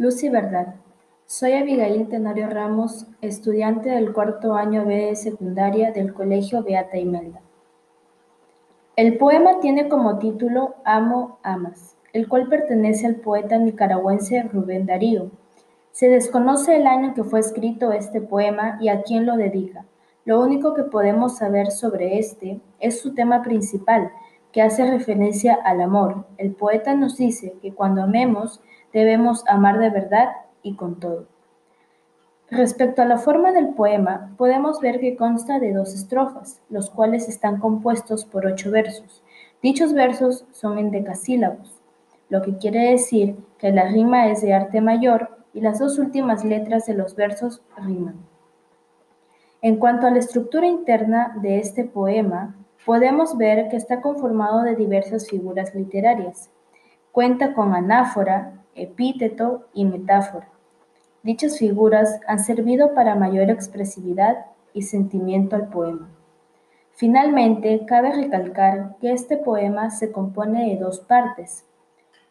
Luz y Verdad. Soy Abigail Tenorio Ramos, estudiante del cuarto año B de secundaria del Colegio Beata Imelda. El poema tiene como título Amo, amas, el cual pertenece al poeta nicaragüense Rubén Darío. Se desconoce el año que fue escrito este poema y a quién lo dedica. Lo único que podemos saber sobre este es su tema principal, que hace referencia al amor. El poeta nos dice que cuando amemos debemos amar de verdad y con todo. Respecto a la forma del poema, podemos ver que consta de dos estrofas, los cuales están compuestos por ocho versos. Dichos versos son en decasílabos, lo que quiere decir que la rima es de arte mayor y las dos últimas letras de los versos riman. En cuanto a la estructura interna de este poema, podemos ver que está conformado de diversas figuras literarias. Cuenta con anáfora, epíteto y metáfora. Dichas figuras han servido para mayor expresividad y sentimiento al poema. Finalmente, cabe recalcar que este poema se compone de dos partes.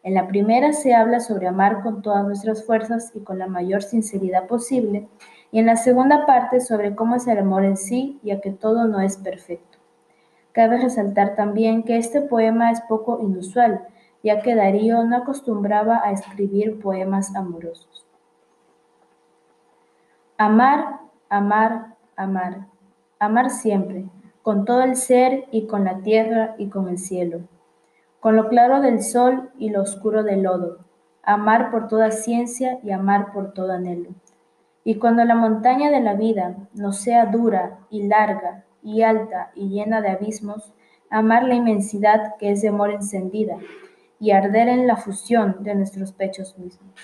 En la primera se habla sobre amar con todas nuestras fuerzas y con la mayor sinceridad posible, y en la segunda parte sobre cómo es el amor en sí, ya que todo no es perfecto. Cabe resaltar también que este poema es poco inusual, ya que Darío no acostumbraba a escribir poemas amorosos. Amar, amar, amar, amar siempre, con todo el ser y con la tierra y con el cielo, con lo claro del sol y lo oscuro del lodo, amar por toda ciencia y amar por todo anhelo. Y cuando la montaña de la vida nos sea dura y larga y alta y llena de abismos, amar la inmensidad que es de amor encendida, y arder en la fusión de nuestros pechos mismos.